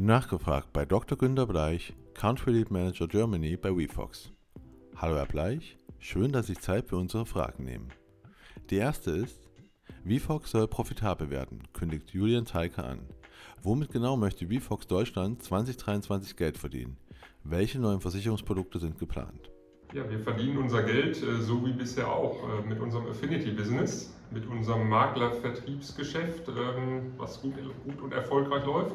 Nachgefragt bei Dr. Günter Bleich, Country Lead Manager Germany bei WeFox. Hallo Herr Bleich, schön, dass Sie Zeit für unsere Fragen nehmen. Die erste ist, VFox soll profitabel werden, kündigt Julian Teiker an. Womit genau möchte VFox Deutschland 2023 Geld verdienen? Welche neuen Versicherungsprodukte sind geplant? Ja, wir verdienen unser Geld äh, so wie bisher auch äh, mit unserem Affinity-Business, mit unserem Makler-Vertriebsgeschäft, ähm, was gut, gut und erfolgreich läuft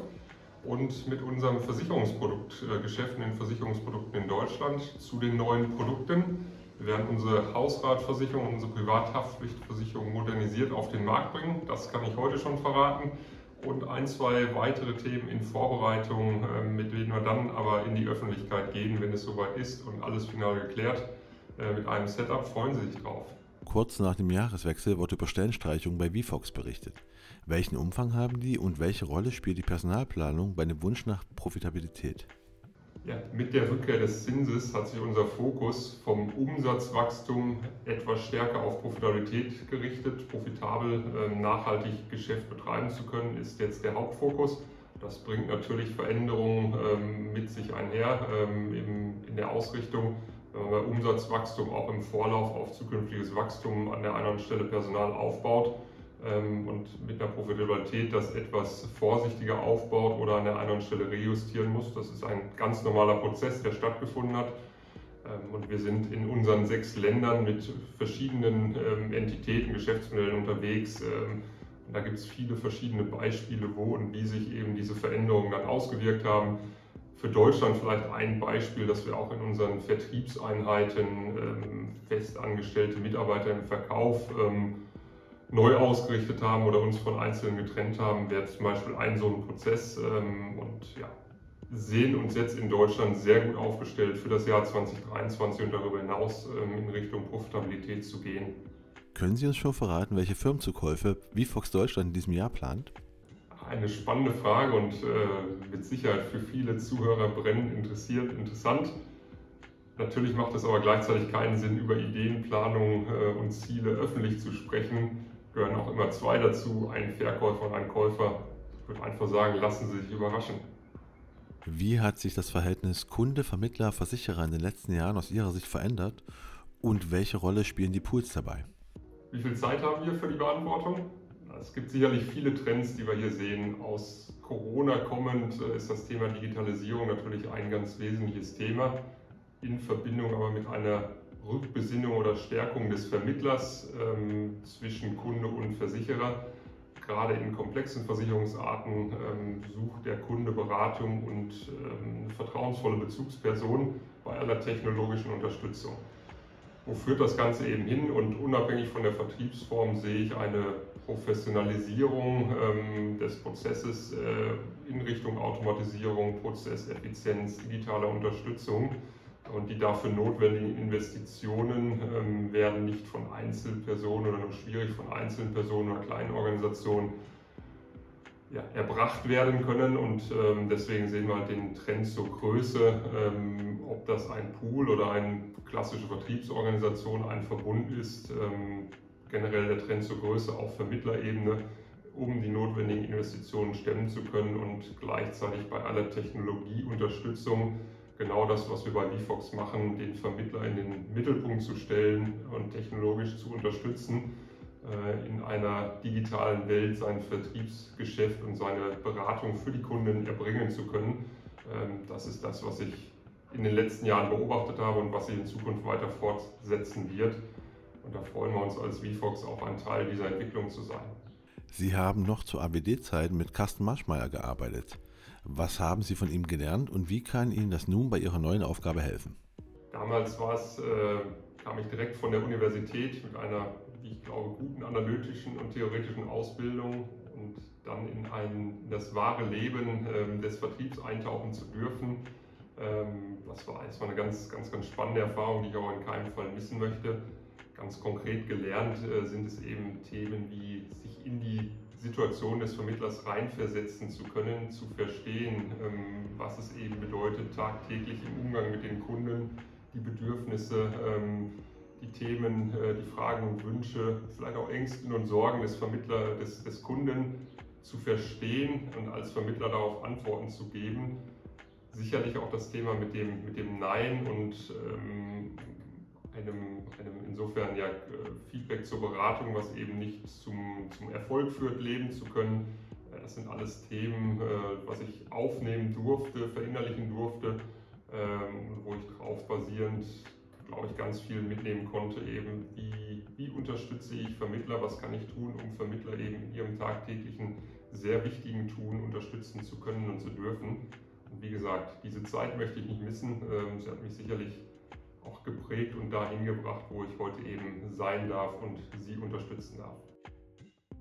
und mit unserem Versicherungsproduktgeschäft, den Versicherungsprodukten in Deutschland zu den neuen Produkten. Wir werden unsere Hausratversicherung, unsere Privathaftpflichtversicherung modernisiert auf den Markt bringen. Das kann ich heute schon verraten. Und ein, zwei weitere Themen in Vorbereitung, ähm, mit denen wir dann aber in die Öffentlichkeit gehen, wenn es soweit ist und alles final geklärt. Äh, mit einem Setup freuen Sie sich drauf. Kurz nach dem Jahreswechsel wird über Stellenstreichungen bei VFox berichtet. Welchen Umfang haben die und welche Rolle spielt die Personalplanung bei dem Wunsch nach Profitabilität? Ja, mit der Rückkehr des Zinses hat sich unser Fokus vom Umsatzwachstum etwas stärker auf Profitabilität gerichtet. Profitabel, äh, nachhaltig Geschäft betreiben zu können, ist jetzt der Hauptfokus. Das bringt natürlich Veränderungen ähm, mit sich einher ähm, in der Ausrichtung bei Umsatzwachstum auch im Vorlauf auf zukünftiges Wachstum an der einen Stelle Personal aufbaut ähm, und mit einer Profitabilität das etwas vorsichtiger aufbaut oder an der anderen Stelle rejustieren muss. Das ist ein ganz normaler Prozess, der stattgefunden hat. Ähm, und wir sind in unseren sechs Ländern mit verschiedenen ähm, Entitäten, Geschäftsmodellen unterwegs. Und da gibt es viele verschiedene Beispiele, wo und wie sich eben diese Veränderungen dann ausgewirkt haben. Für Deutschland vielleicht ein Beispiel, dass wir auch in unseren Vertriebseinheiten festangestellte Mitarbeiter im Verkauf neu ausgerichtet haben oder uns von Einzelnen getrennt haben, wäre zum Beispiel ein so ein Prozess. Ähm, und ja, sehen uns jetzt in Deutschland sehr gut aufgestellt für das Jahr 2023 und darüber hinaus ähm, in Richtung Profitabilität zu gehen. Können Sie uns schon verraten, welche Firmenzukäufe VFox Deutschland in diesem Jahr plant? Eine spannende Frage und äh, mit Sicherheit für viele Zuhörer brennend interessiert, interessant. Natürlich macht es aber gleichzeitig keinen Sinn, über Ideenplanung äh, und Ziele öffentlich zu sprechen gehören auch immer zwei dazu, ein Verkäufer und ein Käufer. Ich würde einfach sagen, lassen Sie sich überraschen. Wie hat sich das Verhältnis Kunde, Vermittler, Versicherer in den letzten Jahren aus Ihrer Sicht verändert und welche Rolle spielen die Pools dabei? Wie viel Zeit haben wir für die Beantwortung? Es gibt sicherlich viele Trends, die wir hier sehen. Aus Corona kommend äh, ist das Thema Digitalisierung natürlich ein ganz wesentliches Thema, in Verbindung aber mit einer Rückbesinnung oder Stärkung des Vermittlers ähm, zwischen Kunde und Versicherer. Gerade in komplexen Versicherungsarten ähm, sucht der Kunde Beratung und ähm, vertrauensvolle Bezugsperson bei aller technologischen Unterstützung. Wo führt das Ganze eben hin? Und unabhängig von der Vertriebsform sehe ich eine Professionalisierung ähm, des Prozesses äh, in Richtung Automatisierung, Prozesseffizienz, digitaler Unterstützung und die dafür notwendigen Investitionen ähm, werden nicht von Einzelpersonen oder nur schwierig von einzelnen Personen oder kleinen Organisationen ja, erbracht werden können. Und ähm, deswegen sehen wir halt den Trend zur Größe, ähm, ob das ein Pool oder eine klassische Vertriebsorganisation, ein Verbund ist. Ähm, generell der Trend zur Größe auf Vermittlerebene, um die notwendigen Investitionen stemmen zu können und gleichzeitig bei aller Technologieunterstützung genau das, was wir bei VFox machen, den Vermittler in den Mittelpunkt zu stellen und technologisch zu unterstützen, in einer digitalen Welt sein Vertriebsgeschäft und seine Beratung für die Kunden erbringen zu können. Ähm, das ist das, was ich in den letzten Jahren beobachtet habe und was sich in Zukunft weiter fortsetzen wird. Und da freuen wir uns als VFox auch ein Teil dieser Entwicklung zu sein. Sie haben noch zu ABD-Zeiten mit Carsten Marschmeier gearbeitet. Was haben Sie von ihm gelernt und wie kann Ihnen das nun bei Ihrer neuen Aufgabe helfen? Damals war es, äh, kam ich direkt von der Universität mit einer, ich glaube, guten analytischen und theoretischen Ausbildung und dann in, ein, in das wahre Leben äh, des Vertriebs eintauchen zu dürfen. Ähm, das, war, war eine ganz, ganz, ganz spannende Erfahrung, die ich auch in keinem Fall missen möchte. Ganz konkret gelernt äh, sind es eben Themen wie sich in die Situation des Vermittlers reinversetzen zu können, zu verstehen, ähm, was es eben bedeutet, tagtäglich im Umgang mit den Kunden, die Bedürfnisse, ähm, die Themen, äh, die Fragen und Wünsche, vielleicht auch Ängsten und Sorgen des Vermittlers, des, des Kunden zu verstehen und als Vermittler darauf Antworten zu geben. Sicherlich auch das Thema mit dem, mit dem Nein und ähm, einem, einem insofern ja Feedback zur Beratung, was eben nicht zum, zum Erfolg führt, leben zu können. Das sind alles Themen, was ich aufnehmen durfte, verinnerlichen durfte, ähm, wo ich darauf basierend glaube ich, ganz viel mitnehmen konnte, eben wie, wie unterstütze ich Vermittler, was kann ich tun, um Vermittler eben in ihrem tagtäglichen, sehr wichtigen Tun unterstützen zu können und zu dürfen. Und wie gesagt, diese Zeit möchte ich nicht missen. Ähm, sie hat mich sicherlich auch geprägt und dahin gebracht, wo ich heute eben sein darf und Sie unterstützen darf.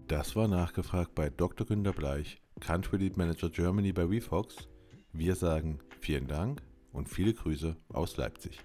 Das war nachgefragt bei Dr. Günter Bleich, Country Lead Manager Germany bei WeFox. Wir sagen vielen Dank und viele Grüße aus Leipzig.